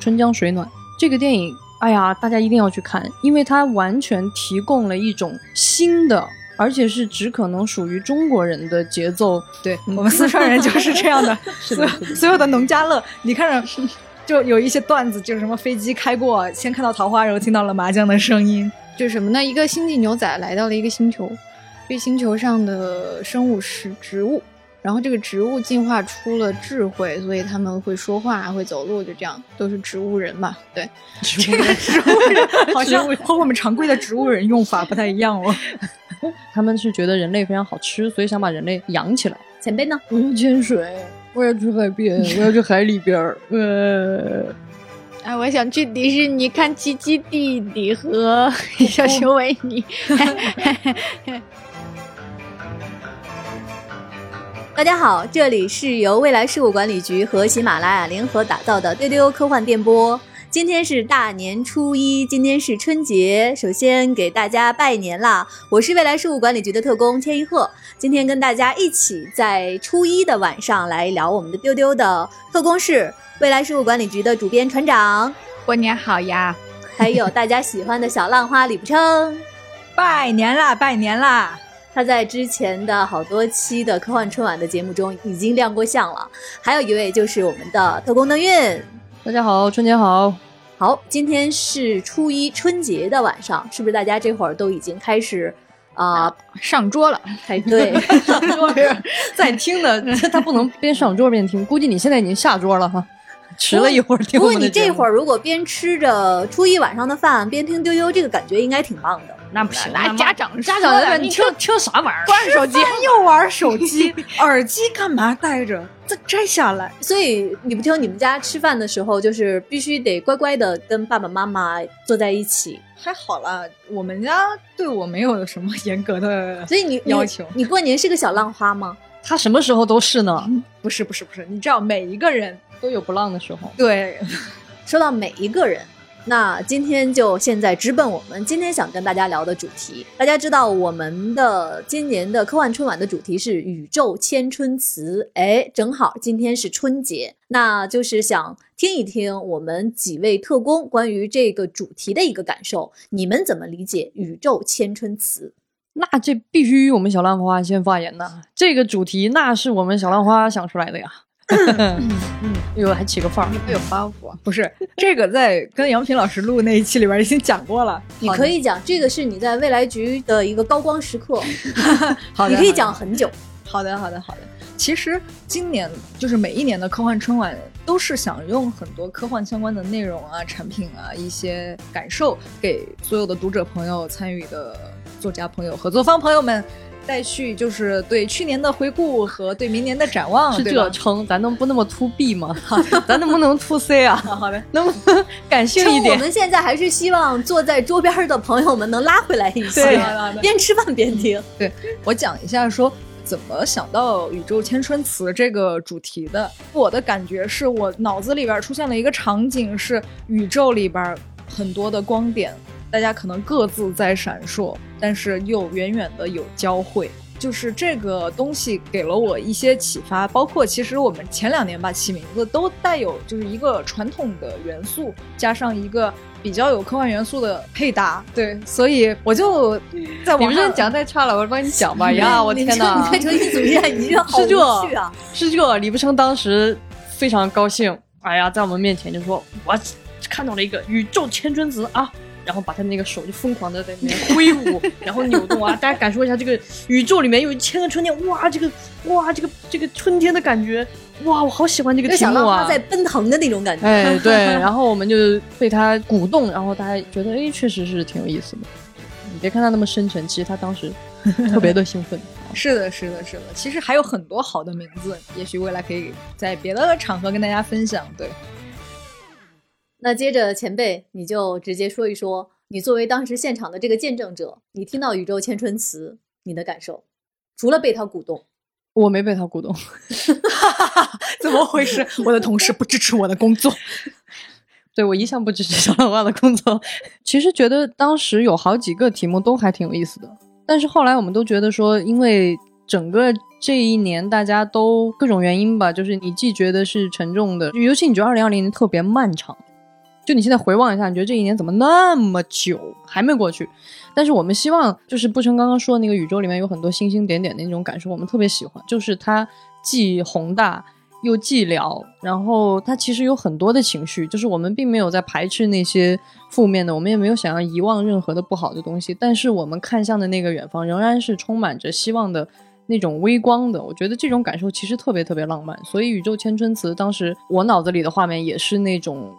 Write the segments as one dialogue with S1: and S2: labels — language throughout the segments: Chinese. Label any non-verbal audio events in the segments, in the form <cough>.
S1: 春江水暖。这个电影，哎呀，大家一定要去看，因为它完全提供了一种新的，而且是只可能属于中国人的节奏。
S2: 对我们四川人就是这样的，<laughs>
S1: 是的，
S2: 所有的。农家乐，你看着就有一些段子，就是什么飞机开过，先看到桃花，然后听到了麻将的声音，
S3: 就是什么呢？一个星际牛仔来到了一个星球，这星球上的生物是植物。然后这个植物进化出了智慧，所以他们会说话，会走路，就这样，都是植物人嘛。对，
S2: 这个植物人 <laughs> <laughs> 好像和我们常规的植物人用法不太一样哦。<laughs>
S1: 他们是觉得人类非常好吃，所以想把人类养起来。
S3: 前辈呢？
S1: 我要潜水，我要去海边，我要去海里边儿。呃，
S3: 哎，我想去迪士尼看奇奇弟弟和小熊维尼。
S4: 大家好，这里是由未来事务管理局和喜马拉雅联合打造的丢丢科幻电波。今天是大年初一，今天是春节，首先给大家拜年啦！我是未来事务管理局的特工千一鹤，今天跟大家一起在初一的晚上来聊我们的丢丢的特工室，未来事务管理局的主编船长，
S3: 过年好呀！
S4: 还有大家喜欢的小浪花李不称，
S2: 拜年啦，拜年啦！
S4: 他在之前的好多期的科幻春晚的节目中已经亮过相了。还有一位就是我们的特工邓运，
S1: 大家好，春节好。
S4: 好，今天是初一春节的晚上，是不是大家这会儿都已经开始啊
S3: 上桌了？
S4: 排队 <laughs>
S1: 上桌，在听的 <laughs> 他不能边上桌边听，估计你现在已经下桌了哈。迟了一会儿听。
S4: 不过你这会儿如果边吃着初一晚上的饭边听丢丢，这个感觉应该挺棒的。
S3: 那不行，那
S1: 家长家长在你听听啥玩意儿？
S2: 关手机又玩手机，<laughs> 耳机干嘛戴着？再摘下来。
S4: 所以你不听你们家吃饭的时候，就是必须得乖乖的跟爸爸妈妈坐在一起。
S2: 还好啦，我们家对我没有什么严格的，<laughs>
S4: 所以你
S2: 要求。
S4: 你过年是个小浪花吗？<laughs>
S1: 他什么时候都是呢？
S2: 不是不是不是，你知道每一个人
S1: 都有不浪的时候。
S2: 对，
S4: 说到每一个人。那今天就现在直奔我们今天想跟大家聊的主题。大家知道我们的今年的科幻春晚的主题是宇宙千春词，哎，正好今天是春节，那就是想听一听我们几位特工关于这个主题的一个感受。你们怎么理解宇宙千春词？
S1: 那这必须我们小浪花先发言呐。这个主题那是我们小浪花想出来的呀。嗯 <laughs> 嗯，哟，还起个范儿，
S3: 会有包袱？
S2: 不是，这个在跟杨平老师录那一期里边已经讲过了。
S4: 你可以讲，这个是你在未来局的一个高光时刻。
S2: 好，
S4: 你可以讲很久。
S2: 好的，好的，好的。其实今年就是每一年的科幻春晚，都是想用很多科幻相关的内容啊、产品啊、一些感受，给所有的读者朋友、参与的作家朋友、合作方朋友们。带去就是对去年的回顾和对明年的展望，
S1: 是这称，咱能不那么 to B 吗？<laughs> 咱能不能 to C 啊？<laughs>
S2: 好的，
S1: 能不能感性一点？
S4: 我们现在还是希望坐在桌边的朋友们能拉回来一些，<laughs> 边吃饭边听。
S2: 对我讲一下，说怎么想到宇宙千春词这个主题的。我的感觉是我脑子里边出现了一个场景，是宇宙里边很多的光点。大家可能各自在闪烁，但是又远远的有交汇，就是这个东西给了我一些启发。包括其实我们前两年吧起名字都带有就是一个传统的元素，加上一个比较有科幻元素的配搭。对，所以我就在网
S1: 上讲太差了，我帮你讲吧。呀，我天哪！
S4: 你变成一组人，你这好无趣啊！
S1: 是这，李不生当时非常高兴，哎呀，在我们面前就说：“我看到了一个宇宙千春子啊！”然后把他那个手就疯狂的在那边挥舞，<laughs> 然后扭动啊！大家感受一下这个宇宙里面有一千个春天，哇，这个哇，这个这个春天的感觉，哇，我好喜欢这个题目啊！
S4: 在奔腾的那种感觉。
S1: 哎，对，然后我们就被他鼓动，然后大家觉得，哎，确实是挺有意思的。你别看他那么深沉，其实他当时 <laughs> 特别的兴奋。
S2: 是的，是的，是的。其实还有很多好的名字，也许未来可以在别的场合跟大家分享。对。
S4: 那接着前辈，你就直接说一说，你作为当时现场的这个见证者，你听到宇宙千春词，你的感受，除了被他鼓动，
S1: 我没被他鼓动，<laughs>
S2: 怎么回事？我的同事不支持我的工作，<laughs>
S1: 对我一向不支持小浪花的工作。其实觉得当时有好几个题目都还挺有意思的，但是后来我们都觉得说，因为整个这一年大家都各种原因吧，就是你既觉得是沉重的，尤其你觉得二零二零年特别漫长，就你现在回望一下，你觉得这一年怎么那么久还没过去？但是我们希望，就是不成刚刚说的那个宇宙里面有很多星星点点的那种感受，我们特别喜欢，就是它既宏大又寂寥，然后它其实有很多的情绪，就是我们并没有在排斥那些负面的，我们也没有想要遗忘任何的不好的东西，但是我们看向的那个远方仍然是充满着希望的。那种微光的，我觉得这种感受其实特别特别浪漫。所以《宇宙千春词》当时我脑子里的画面也是那种，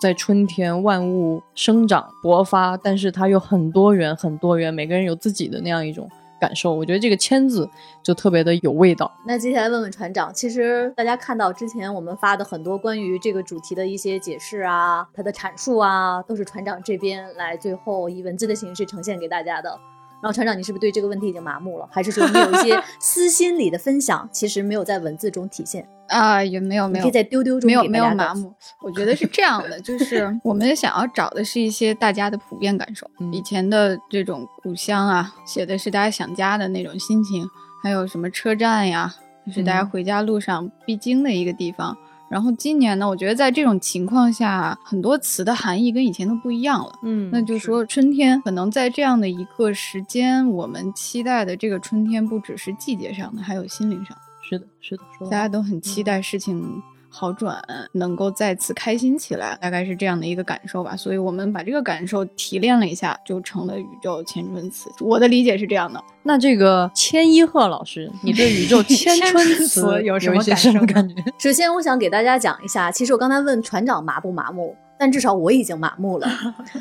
S1: 在春天万物生长勃发，但是它又很多元很多元，每个人有自己的那样一种感受。我觉得这个“千”字就特别的有味道。
S4: 那接下来问问船长，其实大家看到之前我们发的很多关于这个主题的一些解释啊，它的阐述啊，都是船长这边来最后以文字的形式呈现给大家的。然后船长，你是不是对这个问题已经麻木了？还是说你有一些 <laughs> 私心里的分享，其实没有在文字中体现
S3: 啊？也没有没有，
S4: 可以在丢丢中
S3: 没有没有麻木。我觉得是这样的，就 <laughs> 是我们想要找的是一些大家的普遍感受。以前的这种故乡啊，写的是大家想家的那种心情，还有什么车站呀，就是大家回家路上必经的一个地方。然后今年呢，我觉得在这种情况下，很多词的含义跟以前都不一样了。
S1: 嗯，
S3: 那就说春天，可能在这样的一个时间，我们期待的这个春天，不只是季节上的，还有心灵上。
S1: 是的，是的，
S3: 大家都很期待事情。好转，能够再次开心起来，大概是这样的一个感受吧。所以我们把这个感受提炼了一下，就成了宇宙千春词。我的理解是这样的。
S1: 那这个千一鹤老师，你对宇宙 <laughs> 千春词有什么感觉？
S4: 首先，我想给大家讲一下，其实我刚才问船长麻不麻木。但至少我已经麻木了。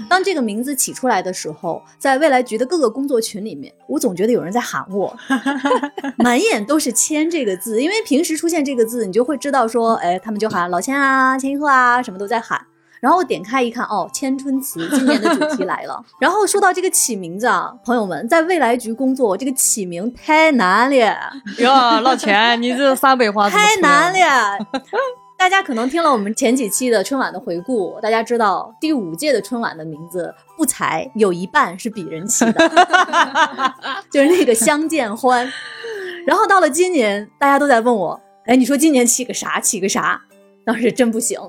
S4: 当这个名字起出来的时候，在未来局的各个工作群里面，我总觉得有人在喊我，<laughs> 满眼都是“千”这个字。因为平时出现这个字，你就会知道说，哎，他们就喊老千啊、千一鹤啊，什么都在喊。然后我点开一看，哦，千春词今年的主题来了。然后说到这个起名字啊，朋友们，在未来局工作，这个起名太难了。
S1: 哟，老钱，你这陕北话
S4: 太难了。<laughs> 大家可能听了我们前几期的春晚的回顾，大家知道第五届的春晚的名字不才有一半是鄙人起的，<laughs> 就是那个相见欢。然后到了今年，大家都在问我，哎，你说今年起个啥？起个啥？当时真不行。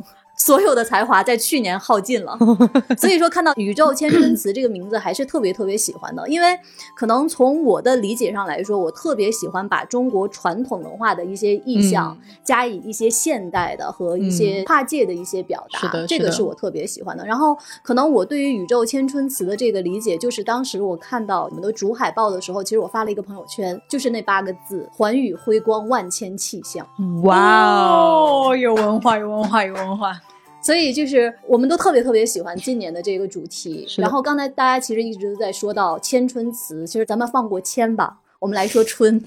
S4: 所有的才华在去年耗尽了，<laughs> 所以说看到宇宙千春词这个名字还是特别特别喜欢的，因为可能从我的理解上来说，我特别喜欢把中国传统文化的一些意象加以一些现代的和一些跨界的一些表达，
S1: 是的，
S4: 这个是我特别喜欢的。然后可能我对于宇宙千春词的这个理解，就是当时我看到你们的主海报的时候，其实我发了一个朋友圈，就是那八个字：环宇辉光，万千气象。
S1: 哇哦，
S2: 有文化，有文化，有文化。
S4: 所以就是我们都特别特别喜欢今年的这个主题。然后刚才大家其实一直都在说到千春词，其实咱们放过千吧，我们来说春。<laughs> <laughs>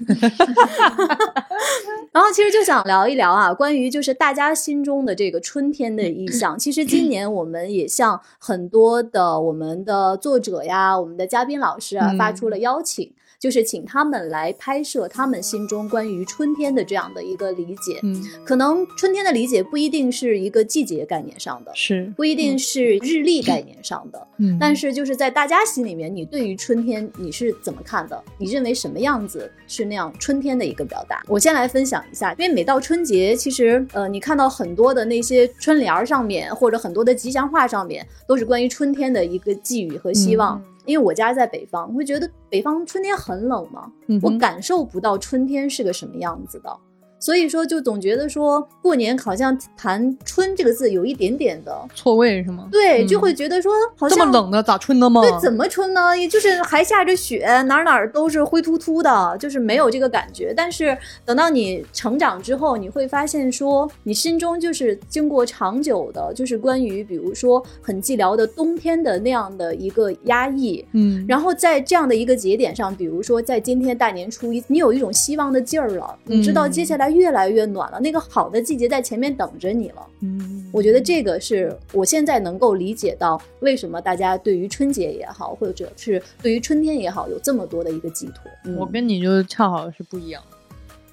S4: 然后其实就想聊一聊啊，关于就是大家心中的这个春天的意象。其实今年我们也向很多的我们的作者呀、我们的嘉宾老师啊发出了邀请。就是请他们来拍摄他们心中关于春天的这样的一个理解。
S1: 嗯，
S4: 可能春天的理解不一定是一个季节概念上的，
S1: 是
S4: 不一定是日历概念上的。
S1: 嗯，
S4: 但是就是在大家心里面，你对于春天你是怎么看的？你认为什么样子是那样春天的一个表达？我先来分享一下，因为每到春节，其实呃，你看到很多的那些春联上面，或者很多的吉祥话上面，都是关于春天的一个寄语和希望。因为我家在北方，我会觉得北方春天很冷吗？我感受不到春天是个什么样子的。所以说，就总觉得说过年好像谈春这个字有一点点的
S1: 错位，是吗？
S4: 对，就会觉得说好像
S1: 这么冷的咋春的吗？
S4: 对，怎么春呢？也就是还下着雪，哪哪都是灰秃秃的，就是没有这个感觉。但是等到你成长之后，你会发现说，你心中就是经过长久的，就是关于比如说很寂寥的冬天的那样的一个压抑，
S1: 嗯，
S4: 然后在这样的一个节点上，比如说在今天大年初一，你有一种希望的劲儿了，你知道接下来。越来越暖了，那个好的季节在前面等着你了。
S1: 嗯，
S4: 我觉得这个是我现在能够理解到为什么大家对于春节也好，或者是对于春天也好，有这么多的一个寄托。
S1: 我跟你就恰好是不一样，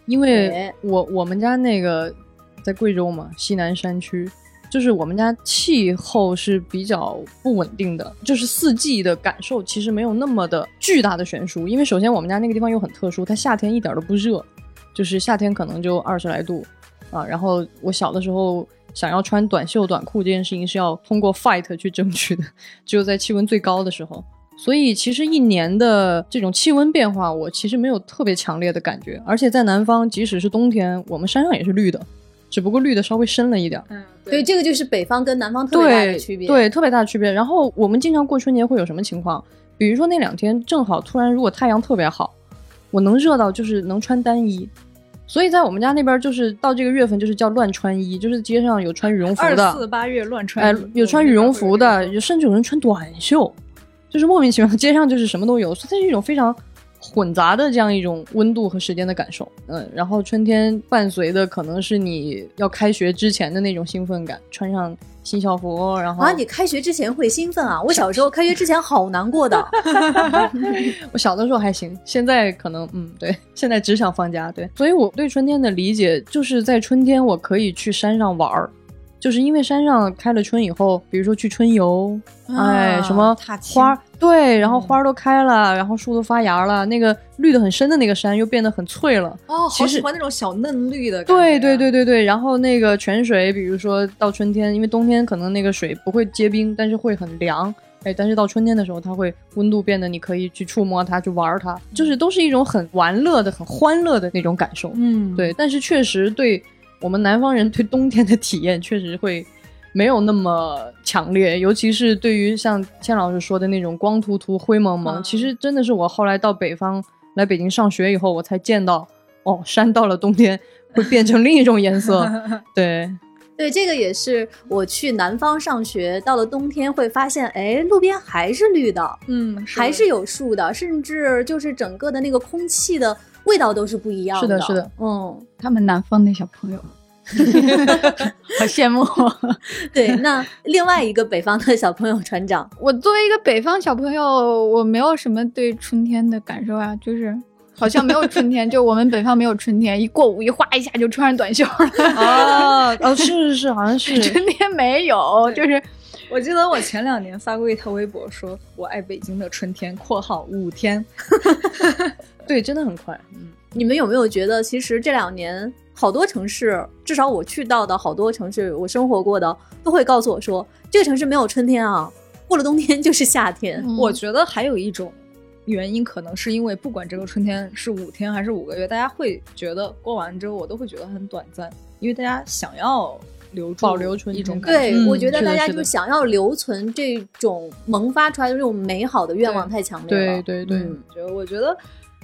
S1: 因为我我们家那个在贵州嘛，西南山区，就是我们家气候是比较不稳定的，就是四季的感受其实没有那么的巨大的悬殊。因为首先我们家那个地方又很特殊，它夏天一点都不热。就是夏天可能就二十来度啊。然后我小的时候想要穿短袖短裤这件事情是要通过 fight 去争取的，<laughs> 只有在气温最高的时候。所以其实一年的这种气温变化，我其实没有特别强烈的感觉。而且在南方，即使是冬天，我们山上也是绿的，只不过绿的稍微深了一点儿。
S2: 嗯，
S4: 对，这个就是北方跟南方特别大的区别。
S1: 对，特别大的区别。然后我们经常过春节会有什么情况？比如说那两天正好突然如果太阳特别好，我能热到就是能穿单衣。所以在我们家那边就是到这个月份就是叫乱穿衣，就是街上有穿羽绒服
S2: 二
S1: 的，
S2: 四八月乱穿
S1: 哎
S2: 衣，
S1: 有穿羽绒服的，有甚至有人穿短袖，就是莫名其妙，街上就是什么都有，所以它是一种非常混杂的这样一种温度和时间的感受。嗯，然后春天伴随的可能是你要开学之前的那种兴奋感，穿上新校服，然后
S4: 啊，你开学之前会兴奋啊？我小时候开学之前好难过的。<laughs>
S1: 我小的时候还行，现在可能嗯，对，现在只想放假。对，所以我对春天的理解就是在春天我可以去山上玩儿，就是因为山上开了春以后，比如说去春游，哎，什么花儿，对，然后花儿都开了，然后树都发芽了，那个绿的很深的那个山又变得很翠了。
S2: 哦，好喜欢那种小嫩绿的感觉啊。
S1: 对对对对对，然后那个泉水，比如说到春天，因为冬天可能那个水不会结冰，但是会很凉，哎，但是到春天的时候，它会温度变得你可以去触摸它，去玩它，就是都是一种很玩乐的、很欢乐的那种感受。
S2: 嗯，
S1: 对，但是确实对我们南方人对冬天的体验 <laughs> 确实会没有那么强烈，尤其是对于像千老师说的那种光秃秃、灰蒙蒙，
S2: 嗯。
S1: 其实真的是我后来到北方来北京上学以后，我才见到哦，山到了冬天会变成另一种颜色。<laughs> 对，
S4: 对，这个也是我去南方上学，到了冬天会发现，哎，路边还是绿的，
S2: 嗯，
S4: 还是有树的，甚至就是整个的那个空气的味道都是不一样
S1: 是的是的，
S4: 嗯，
S3: 他们南方的小朋友，<laughs> 好羡慕。<laughs>
S4: 对。那另外一个北方的小朋友船长，<laughs>
S3: 我作为一个北方小朋友，我没有什么对春天的感受啊，就是好像没有春天，就我们北方没有春天，一过五一哗一下就穿上短袖了。
S1: 哦，哦，是是是，好像是
S3: 春天没有，就是
S2: 我记得我前两年发过一条微博，说我爱北京的春天（括号五天
S1: 对，真的很快。嗯，
S4: 你们有没有觉得，其实这两年好多城市，至少我去到的好多城市，我生活过的，都会告诉我说，这个城市没有春天啊，过了冬天就是夏天。
S3: 嗯 <laughs>
S2: 我觉得还有一种原因，可能是因为不管这个春天是五天还是五个月，大家会觉得过完之后，我都会觉得很短暂，因为大家想要留住
S1: 保留春
S2: 一种感觉。
S4: 对，
S1: 嗯
S4: 我觉得大家
S1: 就是
S4: 想要留存这种萌发出来的这种美好的愿望太强烈了。
S1: 对对对，
S4: 嗯
S2: 觉得我觉得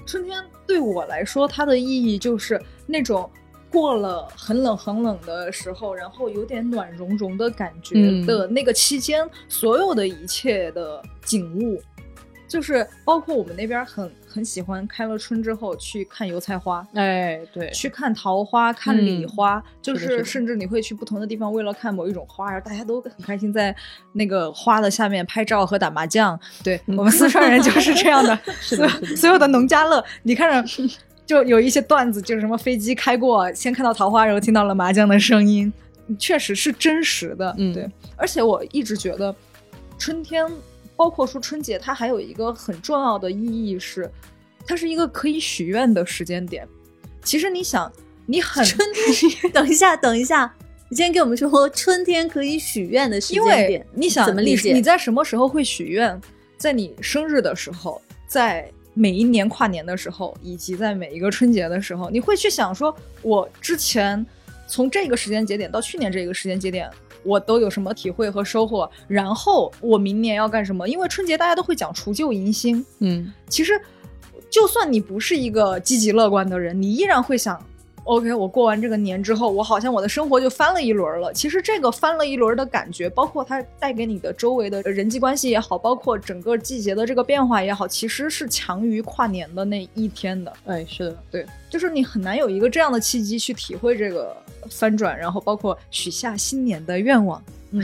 S2: 春天对我来说，它的意义就是那种过了很冷很冷的时候，然后有点暖融融的感觉
S1: 嗯
S2: 的那个期间，所有的一切的景物。就是包括我们那边很很喜欢开了春之后去看油菜花，
S1: 哎，对，
S2: 去看桃花、看李
S1: 嗯
S2: 花，就是甚至你会去不同的地方，为了看某一种花，然后大家都很开心，在那个花的下面拍照和打麻将。对、我们四川人就是这样的，<laughs> 所所有的农家乐，你看着就有一些段子，就是什么飞机开过，先看到桃花，然后听到了麻将的声音，确实是真实的。
S1: 嗯
S2: 对，而且我一直觉得春天，包括说春节，它还有一个很重要的意义是，它是一个可以许愿的时间点。其实你想，你很
S4: 春天，<laughs> 等一下，等一下，你先给我们说春天可以许愿的时间点
S2: 为，你想你
S4: 怎么理解？
S2: 你在什么时候会许愿？在你生日的时候，在每一年跨年的时候，以及在每一个春节的时候，你会去想说，我之前从这个时间节点到去年这个时间节点。我都有什么体会和收获？然后我明年要干什么？因为春节大家都会讲除旧迎新，
S1: 嗯，
S2: 其实，就算你不是一个积极乐观的人，你依然会想，OK，我过完这个年之后，我好像我的生活就翻了一轮了。其实这个翻了一轮的感觉，包括它带给你的周围的人际关系也好，包括整个季节的这个变化也好，其实是强于跨年的那一天的。
S1: 哎，是的，
S2: 对，就是你很难有一个这样的契机去体会这个翻转，然后包括许下新年的愿望。嗯，<laughs>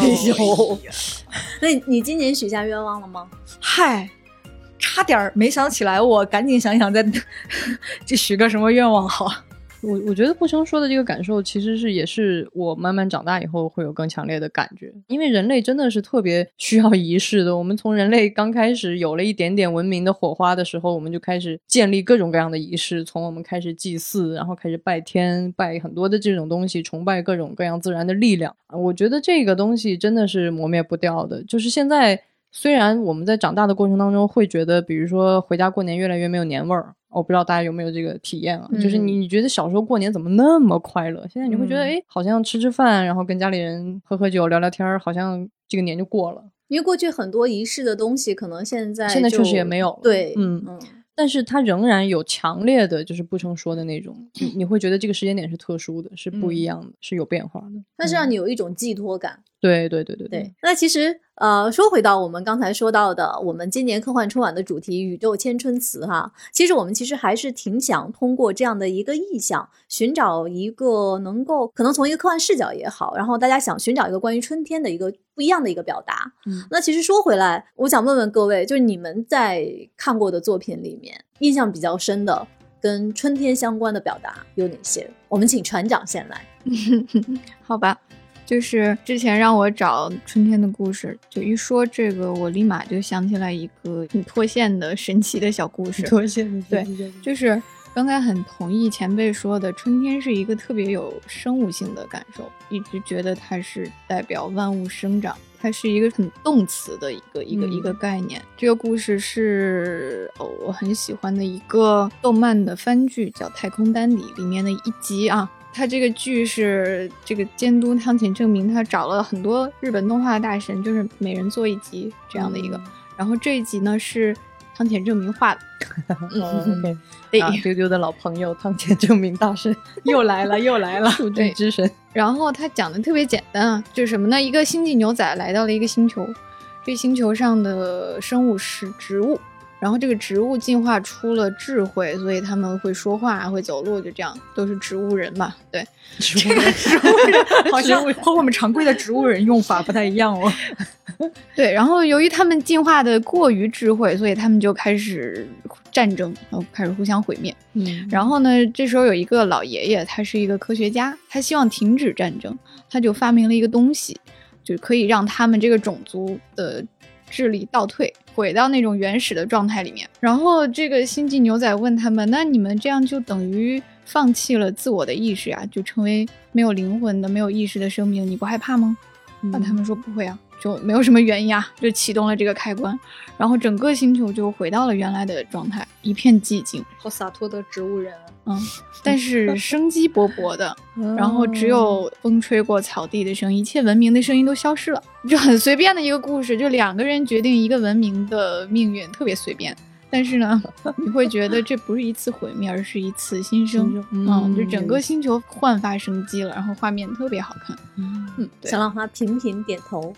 S1: 哎呦，<laughs>
S4: 那你你今年许下愿望了吗？
S2: 嗨，差点没想起来，我赶紧想想再 <laughs> 就许个什么愿望好。
S1: 我我觉得不生说的这个感受，其实是也是我慢慢长大以后会有更强烈的感觉，因为人类真的是特别需要仪式的。我们从人类刚开始有了一点点文明的火花的时候，我们就开始建立各种各样的仪式，从我们开始祭祀，然后开始拜天，拜很多的这种东西，崇拜各种各样自然的力量。我觉得这个东西真的是磨灭不掉的。就是现在，虽然我们在长大的过程当中会觉得，比如说回家过年越来越没有年味儿。我不知道大家有没有这个体验啊？就是你你觉得小时候过年怎么那么快乐？现在你会觉得，哎，好像吃吃饭，然后跟家里人喝喝酒、聊聊天，好像这个年就过了。
S4: 因为过去很多仪式的东西，可能现在
S1: 现在确实也没有了。
S4: 对，
S1: 嗯嗯。但是它仍然有强烈的，就是不成说的那种，你你会觉得这个时间点是特殊的，是不一样的，是有变化的。
S4: 它是让你有一种寄托感。
S1: 对对对对
S4: 对。那其实呃，说回到我们刚才说到的，我们今年科幻春晚的主题“宇宙千春词”哈，其实我们其实还是挺想通过这样的一个意象，寻找一个能够可能从一个科幻视角也好，然后大家想寻找一个关于春天的一个不一样的一个表达。
S1: 嗯。
S4: 那其实说回来，我想问问各位，就是你们在看过的作品里面，印象比较深的跟春天相关的表达有哪些？我们请船长先来。<laughs>
S3: 好吧。就是之前让我找春天的故事，就一说这个，我立马就想起来一个很脱线的神奇的小故事。<laughs>
S1: 脱线的
S3: 对，就是刚才很同意前辈说的，春天是一个特别有生物性的感受，一直觉得它是代表万物生长，它是一个很动词的一个一个一个概念。这个故事是哦，我很喜欢的一个动漫的番剧，叫《太空丹底》里面的一集啊。他这个剧是这个监督汤浅证明，他找了很多日本动画大神，就是每人做一集这样的一个。然后这一集呢是汤浅证明画的。<laughs>
S1: 嗯，<laughs> 对，丢丢的老朋友汤浅证明大神 <laughs> 又来了，又来了，数据之神。
S3: 然后他讲的特别简单啊，就是什么呢？一个星际牛仔来到了一个星球，这星球上的生物是植物。然后这个植物进化出了智慧，所以他们会说话，会走路，就这样，都是植物人嘛。对，<laughs>
S1: 植物人，
S2: 植物人 <laughs> 好像和我们常规的植物人用法不太一样哦。<laughs>
S3: 对，然后由于他们进化的过于智慧，所以他们就开始战争，然后开始互相毁灭。
S1: 嗯，
S3: 然后呢，这时候有一个老爷爷，他是一个科学家，他希望停止战争，他就发明了一个东西，就可以让他们这个种族的智力倒退。回到那种原始的状态里面，然后这个星际牛仔问他们：“那你们这样就等于放弃了自我的意识呀，就成为没有灵魂的、没有意识的生命，你不害怕吗？”那他们说：“不会啊，就没有什么原因啊，就启动了这个开关，然后整个星球就回到了原来的状态，一片寂静。”
S2: 好洒脱的植物人啊！
S3: 嗯，但是生机勃勃的，<laughs> 然后只有风吹过草地的声音，一切文明的声音都消失了，就很随便的一个故事，就两个人决定一个文明的命运，特别随便。但是呢，你会觉得这不是一次毁灭，而是一次新生，嗯，就整个星球焕发生机了，然后画面特别好看。嗯，
S4: 小浪花频频点头，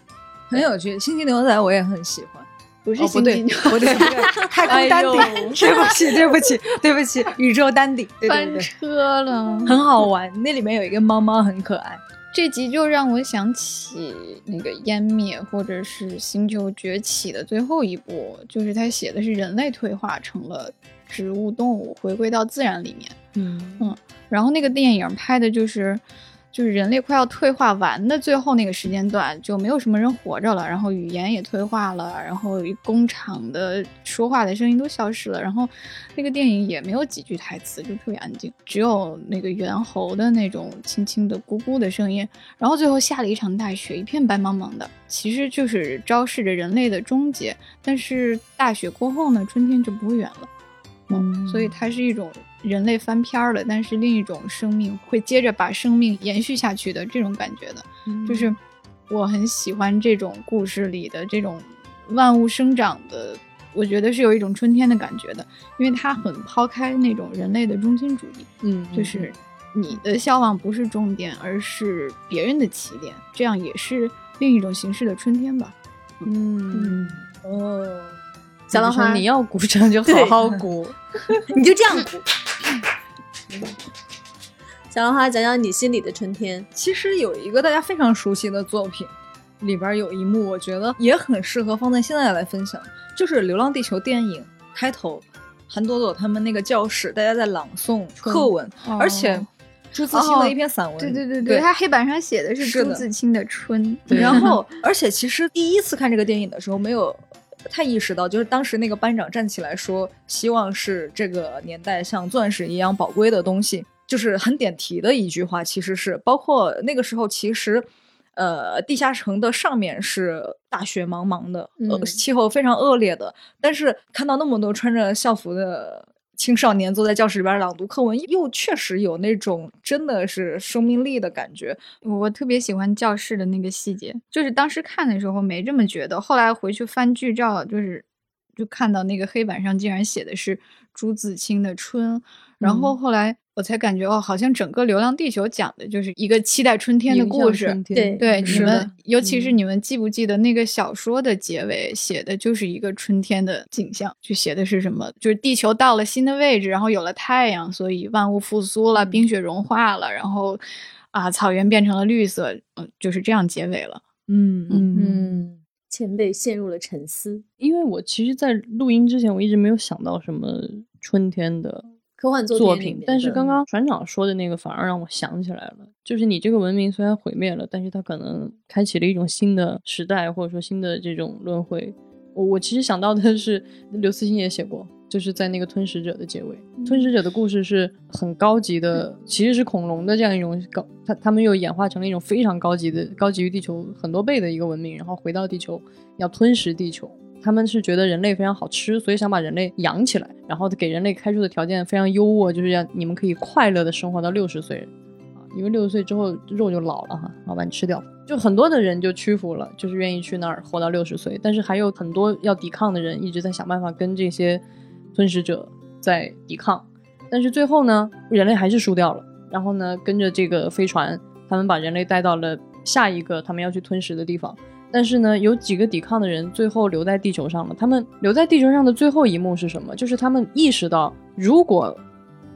S2: 很有趣。星际牛仔我也很喜欢。
S3: 不是星际牛，
S2: 不对，<laughs> 太空丹顶，对不起，对不起，对不起，宇宙丹顶，
S3: 翻车了，
S2: 很好玩。那里面有一个猫猫，很可爱。
S3: 这集就让我想起那个湮灭或者是星球崛起的最后一部，就是他写的是人类退化成了植物动物，回归到自然里面。
S1: 嗯
S3: 嗯，然后那个电影拍的就是。就是人类快要退化完的最后那个时间段，就没有什么人活着了，然后语言也退化了，然后工厂的说话的声音都消失了，然后那个电影也没有几句台词，就特别安静，只有那个猿猴的那种轻轻的咕咕的声音，然后最后下了一场大雪，一片白茫茫的，其实就是昭示着人类的终结。但是大雪过后呢，春天就不会远了，嗯，所以它是一种。人类翻篇儿了，但是另一种生命会接着把生命延续下去的这种感觉的，就是我很喜欢这种故事里的这种万物生长的，我觉得是有一种春天的感觉的，因为它很抛开那种人类的中心主义，
S1: 嗯，
S3: 就是你的消亡不是终点，而是别人的起点，这样也是另一种形式的春天吧。
S1: 嗯。
S2: 哦，
S4: 小浪花，
S1: 你要鼓掌就好好鼓，<laughs>
S4: 你就这样鼓。<laughs> 小浪花，讲讲你心里的春天。
S2: 其实有一个大家非常熟悉的作品，里边有一幕，我觉得也很适合放在现在来分享，就是《流浪地球》电影开头，韩朵朵他们那个教室，大家在朗诵课文，而且朱自清的一篇散文。
S3: 对对对。
S2: 对
S3: 他黑板上写的是朱自清的《春》，
S2: 对。然后，<laughs> 而且其实第一次看这个电影的时候，没有太意识到，就是当时那个班长站起来说，希望是这个年代像钻石一样宝贵的东西，就是很点题的一句话。其实是包括那个时候，其实。呃，地下城的上面是大雪茫茫的，呃，气候非常恶劣的。但是看到那么多穿着校服的青少年坐在教室里边朗读课文，又确实有那种真的是生命力的感觉。
S3: 我特别喜欢教室的那个细节，就是当时看的时候没这么觉得，后来回去翻剧照，就是就看到那个黑板上竟然写的是朱自清的《春》，然后后来我才感觉哦，好像整个《流浪地球》讲的就是一个期待春天的故事。
S4: 对
S3: 对，你们尤其是你们记不记得那个小说的结尾写的就是一个春天的景象，就写的是什么？就是地球到了新的位置，然后有了太阳，所以万物复苏了，冰雪融化了，然后啊，草原变成了绿色，嗯，就是这样结尾了。
S2: 嗯
S1: 嗯，
S4: 嗯，前辈陷入了沉思。
S1: 因为我其实，在录音之前，我一直没有想到什么春天的
S4: 科幻作品
S1: 但是刚刚船长说的那个反而让我想起来了，就是你这个文明虽然毁灭了，但是它可能开启了一种新的时代，或者说新的这种轮回。我我其实想到的是刘慈欣也写过，就是在那个吞食者的结尾，吞食者的故事是很高级的，其实是恐龙的这样一种高，他他们又演化成了一种非常高级的、高级于地球很多倍的一个文明，然后回到地球要吞食地球。他们是觉得人类非常好吃，所以想把人类养起来，然后给人类开出的条件非常优渥，就是让你们可以快乐的生活到六十岁啊，因为六十岁之后肉就老了哈，然后把你吃掉。就很多的人就屈服了，就是愿意去那儿活到六十岁，但是还有很多要抵抗的人一直在想办法跟这些吞食者在抵抗，但是最后呢，人类还是输掉了。然后呢，跟着这个飞船，他们把人类带到了下一个他们要去吞食的地方。但是呢，有几个抵抗的人最后留在地球上了。他们留在地球上的最后一幕是什么？就是他们意识到，如果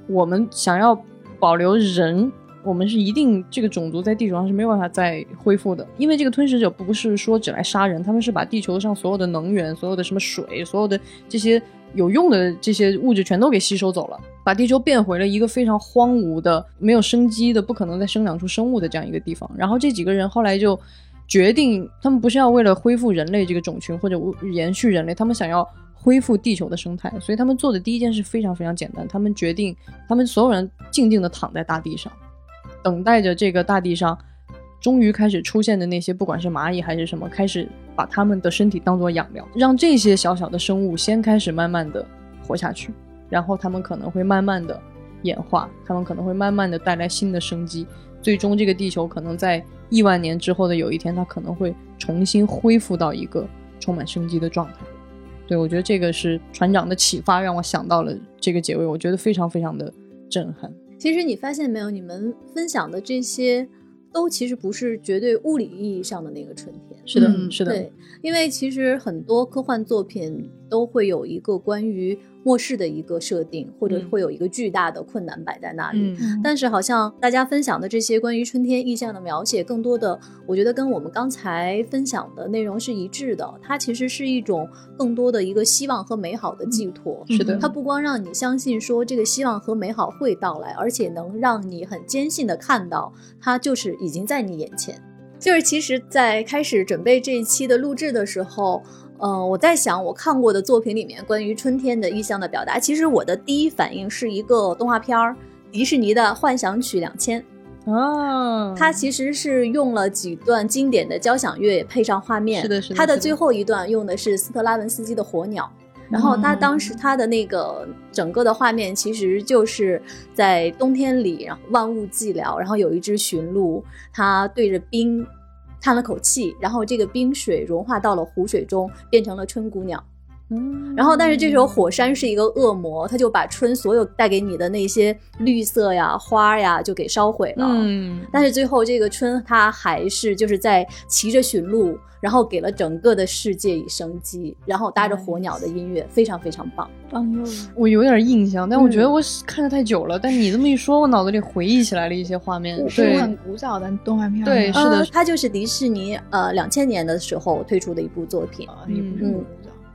S1: 我们想要保留人，我们是一定这个种族在地球上是没有办法再恢复的，因为这个吞食者不是说只来杀人，他们是把地球上所有的能源、所有的什么水、所有的这些有用的这些物质全都给吸收走了，把地球变回了一个非常荒芜的、没有生机的、不可能再生长出生物的这样一个地方。然后这几个人后来就决定，他们不是要为了恢复人类这个种群或者延续人类，他们想要恢复地球的生态，所以他们做的第一件事非常非常简单，他们决定，他们所有人静静地躺在大地上，等待着这个大地上终于开始出现的那些，不管是蚂蚁还是什么，开始把他们的身体当做养料，让这些小小的生物先开始慢慢的活下去，然后他们可能会慢慢的演化，他们可能会慢慢的带来新的生机，最终这个地球可能在亿万年之后的有一天，它可能会重新恢复到一个充满生机的状态。对我觉得这个是船长的启发，让我想到了这个结尾，我觉得非常非常的震撼。
S4: 其实你发现没有，你们分享的这些都其实不是绝对物理意义上的那个春天。
S1: 是的，
S2: 嗯
S1: 是的，
S4: 对，因为其实很多科幻作品都会有一个关于末世的一个设定，或者
S1: 嗯
S4: 会有一个巨大的困难摆在那里。
S2: 嗯
S4: 但是好像大家分享的这些关于春天意象的描写，更多的我觉得跟我们刚才分享的内容是一致的。它其实是一种更多的一个希望和美好的寄托。
S1: 是的
S4: 它不光让你相信说这个希望和美好会到来，而且能让你很坚信的看到它就是已经在你眼前。就是其实，在开始准备这一期的录制的时候，嗯、我在想我看过的作品里面关于春天的意象的表达，其实我的第一反应是一个动画片儿，迪士尼的《幻想曲两千》。
S1: 哦，
S4: 它其实是用了几段经典的交响乐配上画面，
S1: 是的是的是的
S4: 它的最后一段用的是斯特拉文斯基的《火鸟》。然后他当时他的那个整个的画面其实就是在冬天里，然后万物寂寥，然后有一只驯鹿，它对着冰叹了口气，然后这个冰水融化到了湖水中，变成了春姑娘。
S1: 嗯，
S4: 然后，但是这时候火山是一个恶魔，他就把春所有带给你的那些绿色呀、花呀，就给烧毁了。
S1: 嗯，
S4: 但是最后这个春，他还是就是在骑着驯鹿，然后给了整个的世界以生机，然后搭着火鸟的音乐，非常非常棒。
S3: 棒哟！
S1: 我有点印象，但我觉得
S4: 嗯
S1: 我看的太久了。但你这么一说，我脑子里回忆起来了一些画面。
S3: 是
S1: 对，
S3: 很古早的动画片
S1: 对是的
S4: 呃，它就是迪士尼呃两千年的时候推出的一部作品。嗯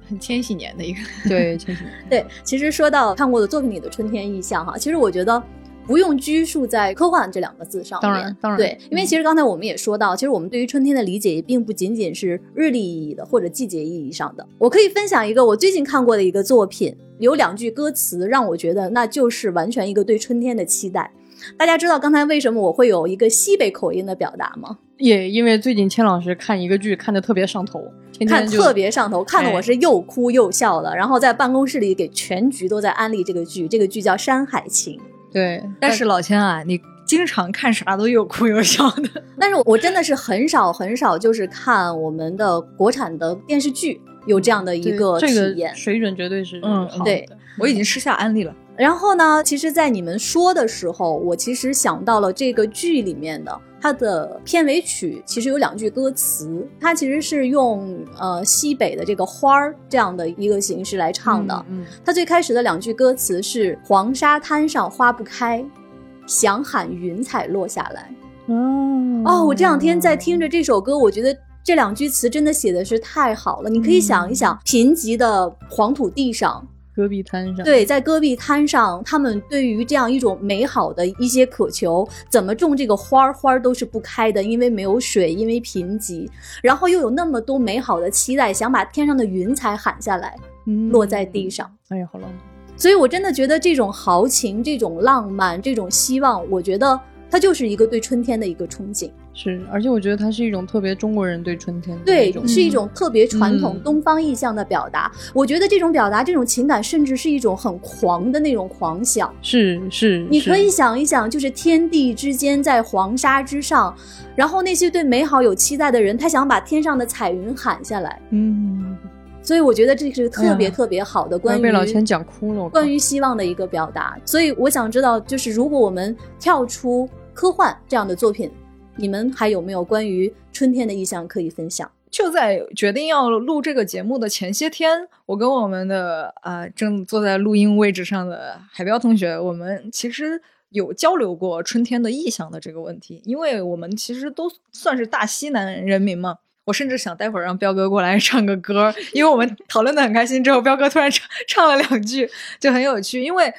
S3: 很千禧年的一个。<laughs>
S1: 对，千禧年
S4: 对，其实说到看过的作品里的春天意象哈，其实我觉得，不用拘束在科幻这两个字上面。
S1: 当然当然
S4: 对，因为其实刚才我们也说到，其实我们对于春天的理解也并不仅仅是日历意义的或者季节意义上的。我可以分享一个我最近看过的一个作品，有两句歌词让我觉得那就是完全一个对春天的期待。大家知道刚才为什么我会有一个西北口音的表达吗？
S1: 也因为最近千老师看一个剧看的特别上头，天
S4: 看特别上头，看的我
S1: 哎
S4: 是又哭又笑的。然后在办公室里给全局都在安利这个剧，这个剧叫《山海情》。
S1: 对，
S2: 但是老千啊，你经常看啥都又哭又笑的。
S4: 但是我真的是很少很少，就是看我们的国产的电视剧有这样的一
S1: 对
S4: 个
S1: 这个
S4: 体验。
S1: 水准绝对是
S2: 嗯
S1: 好的
S4: 对
S2: 我已经私下安利了。
S4: 然后呢，其实，在你们说的时候，我其实想到了这个剧里面的它的片尾曲，其实有两句歌词，它其实是用呃西北的这个花儿这样的一个形式来唱的。
S1: 嗯，
S4: 它最开始的两句歌词是“黄沙滩上花不开，想喊云彩落下来”。
S1: 哦
S4: 哦，我这两天在听着这首歌，我觉得这两句词真的写的是太好了。你可以想一想，贫瘠的黄土地上，
S1: 戈壁滩上，
S4: 对，在戈壁滩上，他们对于这样一种美好的一些渴求，怎么种这个花儿，花儿都是不开的，因为没有水，因为贫瘠，然后又有那么多美好的期待，想把天上的云彩喊下来，
S1: 嗯
S4: 落在地上。
S1: 哎呀，好浪漫。
S4: 所以我真的觉得这种豪情、这种浪漫、这种希望，我觉得它就是一个对春天的一个憧憬。
S1: 是，而且我觉得它是一种特别中国人对春天的
S4: 对是一种特别传统
S1: 嗯
S4: 东方意象的表达。我觉得这种表达、这种情感，甚至是一种很狂的那种狂想。
S1: 是是，是
S4: 你可以想一想，就是天地之间，在黄沙之上，然后那些对美好有期待的人，他想把天上的彩云喊下来。
S1: 嗯，
S4: 所以我觉得这是特别特别好的关于
S1: 被老钱讲哭了，
S4: 关于希望的一个表达。所以我想知道，就是如果我们跳出科幻这样的作品，你们还有没有关于春天的意象可以分享？
S2: 就在决定要录这个节目的前些天，我跟我们的啊、正坐在录音位置上的海彪同学，我们其实有交流过春天的意象的这个问题，因为我们其实都算是大西南人民嘛。我甚至想待会儿让彪哥过来 <laughs> 唱个歌，因为我们讨论的很开心，之后彪哥突然唱唱了两句，就很有趣。因为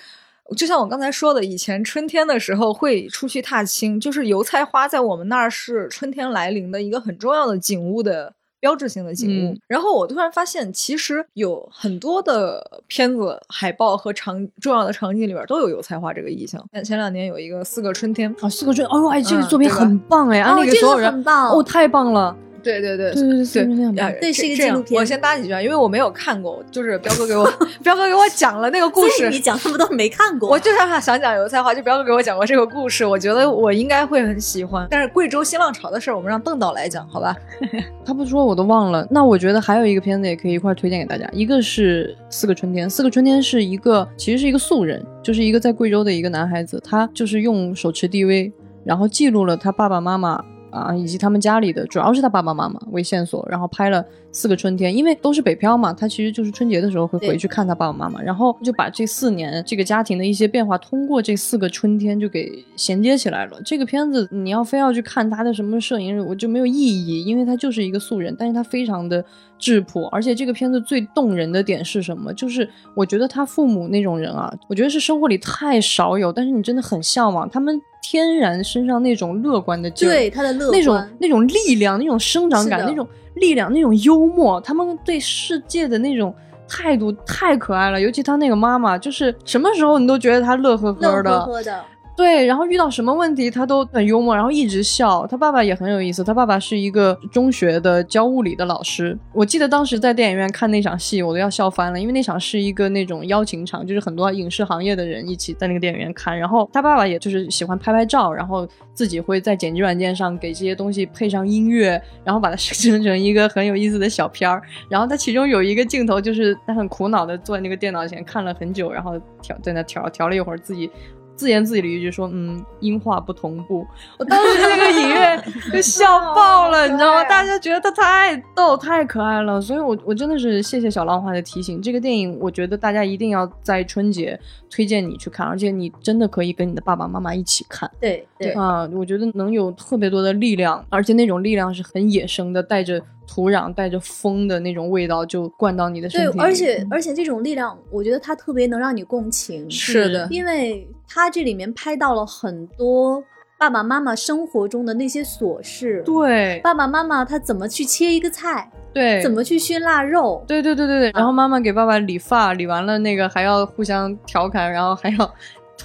S2: 就像我刚才说的，以前春天的时候会出去踏青，就是油菜花在我们那儿是春天来临的一个很重要的景物的标志性的景物。
S1: 嗯
S2: 然后我突然发现，其实有很多的片子、海报和场重要的场景里边都有油菜花这个意象。前前两年有一个《四个春天》，
S1: 啊，四个春，哦，哎，这个
S2: 嗯
S1: 作品很棒哎，安利给
S4: 这个
S1: 所有人，
S4: 很棒
S1: 哦，太棒了，
S2: 对对对
S1: 对对对，
S4: 对是一个纪录片
S2: 我先搭几句啊，因为我没有看过，就是彪哥给我 <laughs> 彪哥给我讲了那个故事
S4: 你。讲那么多没看过，
S2: 我就是想讲油菜花，就彪哥给我讲过这个故事，我觉得我应该会很喜欢。但是贵州新浪潮的事儿，我们让邓导来讲，好吧？<laughs>
S1: 他不说我都忘了。那我觉得还有一个片子也可以一块儿推荐给大家，一个是《四个春天》。《四个春天》是一个其实是一个素人，就是一个在贵州的一个男孩子，他就是用手持 DV，然后记录了他爸爸妈妈啊以及他们家里的，主要是他爸爸妈妈为线索，然后拍了四个春天。因为都是北漂嘛，他其实就是春节的时候会回去看他爸爸妈妈，然后就把这四年这个家庭的一些变化，通过这四个春天就给衔接起来了。这个片子你要非要去看他的什么摄影，我就没有意义，因为他就是一个素人，但是他非常的质朴，而且这个片子最动人的点是什么？就是我觉得他父母那种人啊，我觉得是生活里太少有，但是你真的很向往他们天然身上那种乐观的劲儿，
S4: 对他的乐
S1: 那种，那种力量、那种生长感、那种力量、那种幽默，他们对世界的那种态度太可爱了。尤其他那个妈妈，就是什么时候你都觉得她乐呵呵的，
S4: 呵呵的，
S1: 对，然后遇到什么问题他都很幽默，然后一直笑。他爸爸也很有意思，他爸爸是一个中学的教物理的老师。我记得当时在电影院看那场戏，我都要笑翻了，因为那场是一个那种邀请场，就是很多影视行业的人一起在那个电影院看。然后他爸爸也就是喜欢拍拍照，然后自己会在剪辑软件上给这些东西配上音乐，然后把它生成成一个很有意思的小片儿。然后他其中有一个镜头，就是他很苦恼的坐在那个电脑前看了很久，然后调在那调调了一会儿，自己自言自语的一句说：“嗯，音画不同步。”我当时那个影院 <laughs> 就笑爆了，你知道吗？大家觉得他太逗、太可爱了，所以我我真的是谢谢小浪花的提醒。这个电影，我觉得大家一定要在春节推荐你去看，而且你真的可以跟你的爸爸妈妈一起看。
S4: 对对
S1: 啊，我觉得能有特别多的力量，而且那种力量是很野生的，带着土壤带着风的那种味道就灌到你的身
S4: 对
S1: 体，里。
S4: 而且而且这种力量，我觉得它特别能让你共情，
S2: 是的
S4: 因为它这里面拍到了很多爸爸妈妈生活中的那些琐事。
S1: 对
S4: 爸爸妈妈他怎么去切一个菜，
S1: 对，
S4: 怎么去熏腊肉，
S1: 对对对对对，然后妈妈给爸爸理发，理完了那个还要互相调侃，然后还要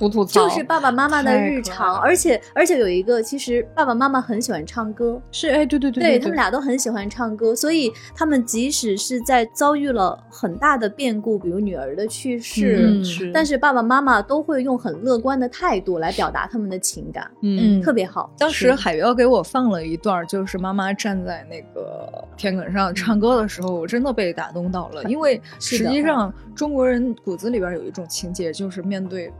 S1: 吐吐槽，
S4: 就是爸爸妈妈的日常。而且而且有一个，其实爸爸妈妈很喜欢唱歌，
S1: 是哎，对对对对
S4: 对他们俩都很喜欢唱歌，所以他们即使是在遭遇了很大的变故，比如女儿的去世，
S2: 嗯
S1: 是，
S4: 但是爸爸妈妈都会用很乐观的态度来表达他们的情感，
S1: 嗯
S4: 特别好。
S2: 当时海标给我放了一段，就是妈妈站在那个田埂上唱歌的时候，我真的被打动到了。因为实际上中国人骨子里边有一种情节，就是面对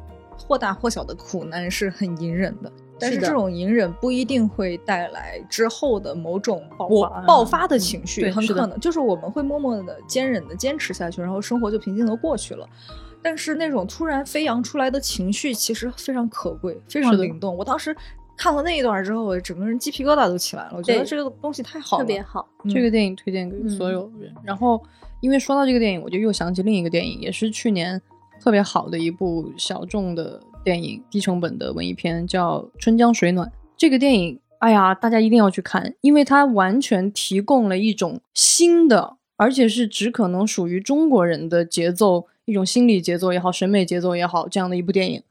S2: 或大或小的苦难是很隐忍的。但是这种隐忍不一定会带来之后的某种
S1: 爆
S2: 我
S1: 发
S2: 爆发的情绪，
S1: 对
S2: 很可能就是我们会默默的坚忍的坚持下去，然后生活就平静的过去了。但是那种突然飞扬出来的情绪，其实非常可贵，非常灵动。我当时看了那一段之后，我整个人鸡皮疙瘩都起来了。我觉得这个东西太好了，
S4: 特别好，
S2: 嗯
S1: 这个电影推荐给所有人。然后，因为说到这个电影，我就又想起另一个电影，也是去年特别好的一部小众的电影，低成本的文艺片，叫《春江水暖》。这个电影，哎呀，大家一定要去看，因为它完全提供了一种新的，而且是只可能属于中国人的节奏，一种心理节奏也好，审美节奏也好，这样的一部电影。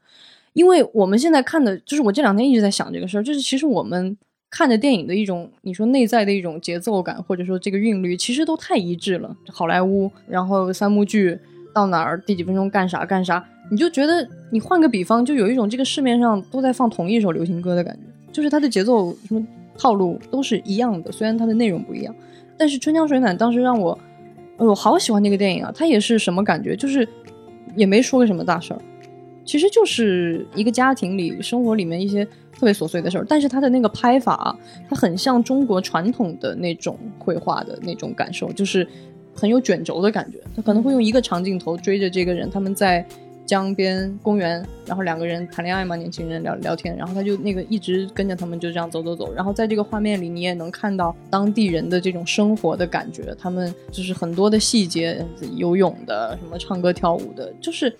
S1: 因为我们现在看的，就是我这两天一直在想这个事儿，就是其实我们看的电影的一种，你说内在的一种节奏感，或者说这个韵律，其实都太一致了。好莱坞，然后三幕剧到哪儿第几分钟干啥干啥，你就觉得你换个比方，就有一种这个市面上都在放同一首流行歌的感觉，就是它的节奏什么套路都是一样的，虽然它的内容不一样，但是《春江水暖》当时让我，哎呦，好喜欢那个电影啊！它也是什么感觉，就是也没说个什么大事儿。其实就是一个家庭里生活里面一些特别琐碎的事儿，但是它的那个拍法啊，它很像中国传统的那种绘画的那种感受，就是很有卷轴的感觉。他可能会用一个长镜头追着这个人，他们在江边公园，然后两个人谈恋爱嘛，年轻人聊聊天，然后他就那个一直跟着他们就这样走走走，然后在这个画面里你也能看到当地人的这种生活的感觉，他们就是很多的细节，游泳的，什么唱歌跳舞的，就是。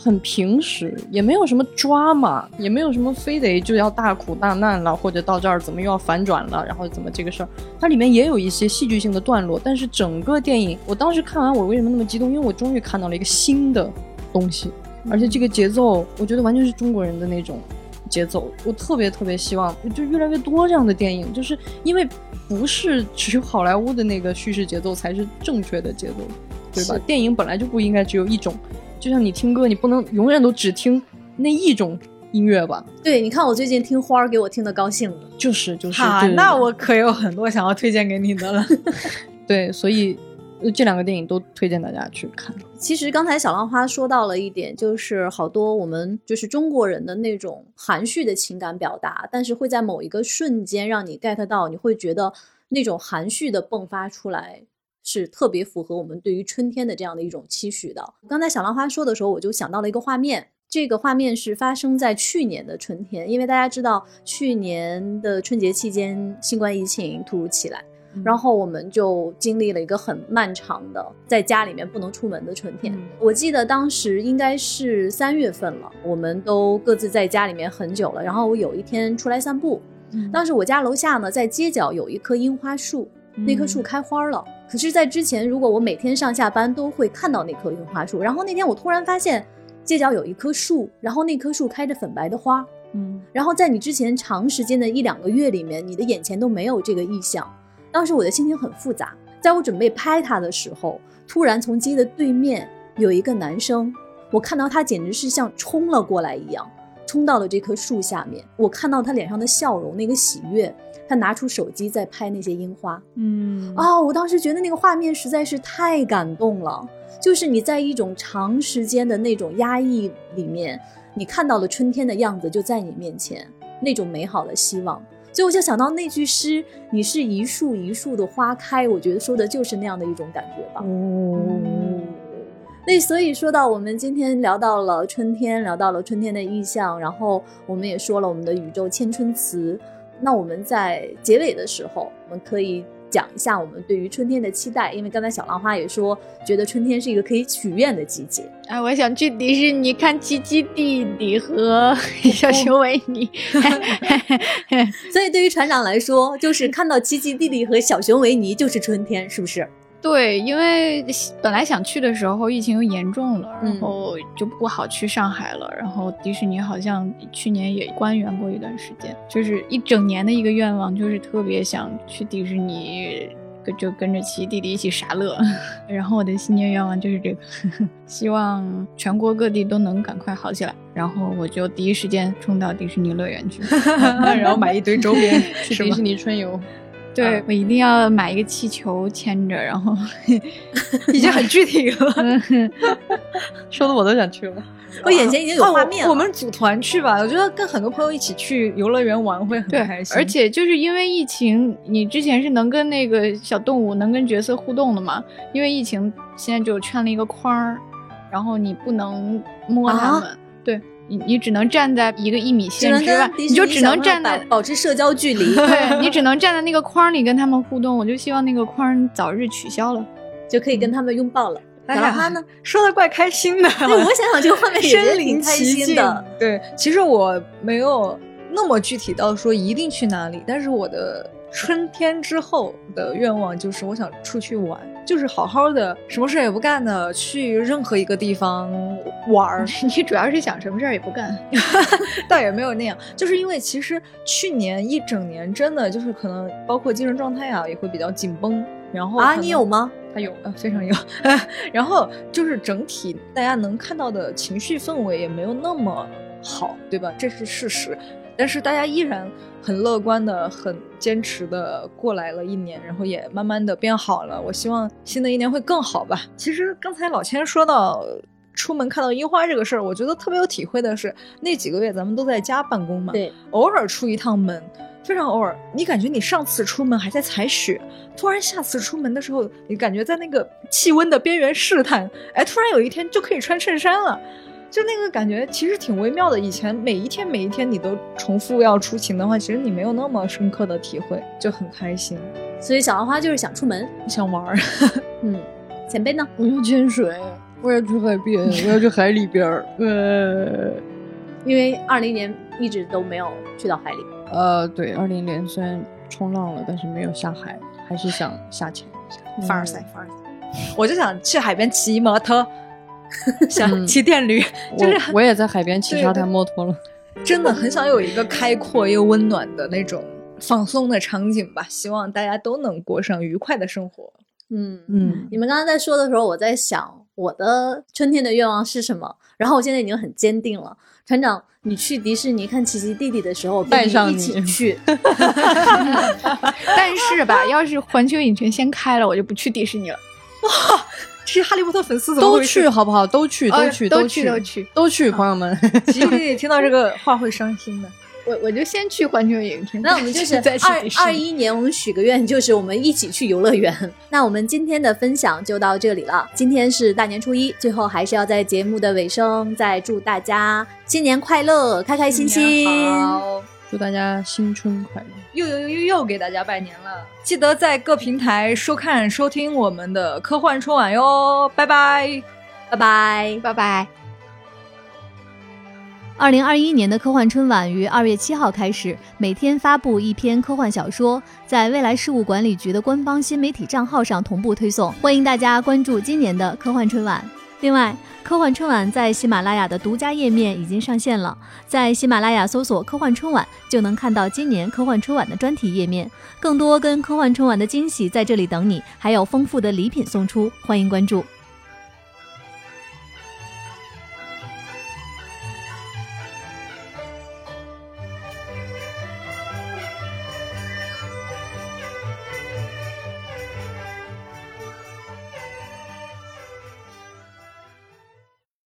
S1: 很平实，也没有什么抓嘛，也没有什么非得就要大苦大难了，或者到这儿怎么又要反转了，然后怎么这个事儿，它里面也有一些戏剧性的段落，但是整个电影，我当时看完，我为什么那么激动？因为我终于看到了一个新的东西，而且这个节奏，我觉得完全是中国人的那种节奏。我特别特别希望，就越来越多这样的电影，就是因为不是只有好莱坞的那个叙事节奏才是正确的节奏，对吧？电影本来就不应该只有一种。就像你听歌，你不能永远都只听那一种音乐吧？
S4: 对，你看我最近听花儿，给我听的高兴了。
S1: 就是就是，
S2: 那我可有很多想要推荐给你的了。<laughs>
S1: 对，所以呃这两个电影都推荐大家去看。
S4: 其实刚才小浪花说到了一点，就是好多我们就是中国人的那种含蓄的情感表达，但是会在某一个瞬间让你 get 到，你会觉得那种含蓄的迸发出来。是特别符合我们对于春天的这样的一种期许的。刚才小浪花说的时候，我就想到了一个画面，这个画面是发生在去年的春天，因为大家知道去年的春节期间新冠疫情突如其来，然后我们就经历了一个很漫长的在家里面不能出门的春天。
S1: 嗯
S4: 我记得当时应该是三月份了，我们都各自在家里面很久了。然后我有一天出来散步，当时我家楼下呢在街角有一棵樱花树，那棵树开花了。可是，在之前，如果我每天上下班都会看到那棵樱花树，然后那天我突然发现街角有一棵树，然后那棵树开着粉白的花，
S2: 嗯，
S4: 然后在你之前长时间的一两个月里面，你的眼前都没有这个意象。当时我的心情很复杂，在我准备拍它的时候，突然从街的对面有一个男生，我看到他简直是像冲了过来一样，冲到了这棵树下面。我看到他脸上的笑容，那个喜悦，他拿出手机在拍那些樱花。
S2: 嗯
S4: 啊、我当时觉得那个画面实在是太感动了，就是你在一种长时间的那种压抑里面，你看到了春天的样子就在你面前，那种美好的希望。所以我就想到那句诗：“你是一树一树的花开。”我觉得说的就是那样的一种感觉吧。
S1: 嗯，
S4: 那所以说到我们今天聊到了春天，聊到了春天的意象，然后我们也说了我们的宇宙千春词。那我们在结尾的时候，我们可以讲一下我们对于春天的期待，因为刚才小浪花也说，觉得春天是一个可以许愿的季节。
S3: 哎，我想去迪士尼看奇奇弟弟和小熊维尼。<laughs>
S4: 所以对于船长来说，就是看到奇奇弟弟和小熊维尼就是春天，是不是？
S3: 对，因为本来想去的时候疫情又严重了，
S4: 嗯
S3: 然后就不好去上海了。然后迪士尼好像去年也关园过一段时间，就是一整年的一个愿望，就是特别想去迪士尼，跟就跟着奇弟弟一起傻乐。<laughs> 然后我的新年愿望就是这个，<laughs> 希望全国各地都能赶快好起来。然后我就第一时间冲到迪士尼乐园去。<laughs>
S2: 然后买一堆周边，
S1: 去迪士？尼春游，
S3: 对，我一定要买一个气球牵着，然后 <laughs>
S2: 已经很具体了。<laughs>
S1: 说的我都想去了。
S4: 我眼前已经有
S2: 啊
S4: 画面了。
S2: 我我们组团去吧，我觉得跟很多朋友一起去游乐园玩会很
S3: 对
S2: 开，心。
S3: 而且就是因为疫情，你之前是能跟那个小动物、能跟角色互动的嘛？因为疫情，现在就圈了一个框儿，然后你不能摸它们，对你，你只能站在一个一米线之外你就只能站在
S4: 保保持社交距离，<laughs>
S3: 对你只能站在那个框里跟他们互动。我就希望那个框早日取消了。
S4: 就可以跟他们拥抱了。然后他呢？
S2: 说的怪开心的，<laughs>
S4: 对，我想想这个画面也挺开 <laughs>
S2: 临其境
S4: 心的。。
S2: 对，其实我没有那么具体到说一定去哪里，但是我的春天之后的愿望就是我想出去玩，就是好好的什么事儿也不干的去任何一个地方玩儿。<laughs>
S3: 你主要是想什么事儿也不干，<laughs>
S2: 倒也没有那样，就是因为其实去年一整年真的就是可能包括精神状态啊也会比较紧绷，然后
S4: 啊，你有吗？
S2: 他有，呃，非常有。<laughs> 然后就是整体大家能看到的情绪氛围也没有那么好，对吧？这是事实。但是大家依然很乐观的、很坚持的过来了一年，然后也慢慢的变好了。我希望新的一年会更好吧。其实刚才老千说到出门看到樱花这个事儿，我觉得特别有体会的是，那几个月咱们都在家办公嘛，
S4: 对，
S2: 偶尔出一趟门，非常偶尔，你感觉你上次出门还在踩雪，突然下次出门的时候，你感觉在那个气温的边缘试探，哎，突然有一天就可以穿衬衫了。就那个感觉其实挺微妙的。以前每一天每一天你都重复要出勤的话，其实你没有那么深刻的体会，就很开心。
S4: 所以小浪花就是想出门。
S2: 想玩儿，<laughs>
S4: 嗯，前辈呢？
S1: 我要潜水，我要去海边，我要去海里边儿。呃 <laughs>
S4: 因为二零年一直都没有去到海里。
S1: 呃，对，二零年虽然冲浪了，但是没有下海，还是想下潜一下。
S2: 凡尔赛，凡尔赛。<laughs> 我就想去海边骑摩托，<laughs> 想
S1: 嗯
S2: 骑电驴，就是
S1: 我我也在海边骑沙滩摩托了。<laughs>
S2: 真的很想有一个开阔又温暖的那种放松的场景吧。希望大家都能过上愉快的生活。
S4: 嗯
S1: 嗯，
S4: 你们刚刚在说的时候，我在想我的春天的愿望是什么，然后我现在已经很坚定了。船长，你去迪士尼看奇奇弟弟的时候，
S1: 带上
S4: 一起
S1: 你
S4: 去。<laughs>
S3: 但是吧，要是环球影城先开了，我就不去迪士尼了。
S2: 这些哈利波特粉丝怎么
S1: 都去好不好？都去，
S3: 哎
S1: 都去，
S3: 都
S1: 去，
S3: 都去。
S1: 都去，朋友们。
S2: 奇奇弟弟听到这个话会伤心的。
S3: 我我就先去环球影城，
S4: 那我们就 <laughs> 是二二一年，我们许个愿，就是我们一起去游乐园。那我们今天的分享就到这里了。今天是大年初一，最后还是要在节目的尾声再祝大家新年快乐，开开心心。
S2: 好，
S1: 祝大家新春快乐！
S2: 又又又又又给大家拜年了！记得在各平台收看收听我们的科幻春晚哟，拜拜。
S4: 拜拜。
S3: 拜拜。
S4: 二零二一年的科幻春晚于二月七号开始，每天发布一篇科幻小说，在未来事务管理局的官方新媒体账号上同步推送，欢迎大家关注今年的科幻春晚。另外，科幻春晚在喜马拉雅的独家页面已经上线了，在喜马拉雅搜索“科幻春晚”就能看到今年科幻春晚的专题页面，更多跟科幻春晚的惊喜在这里等你，还有丰富的礼品送出，欢迎关注。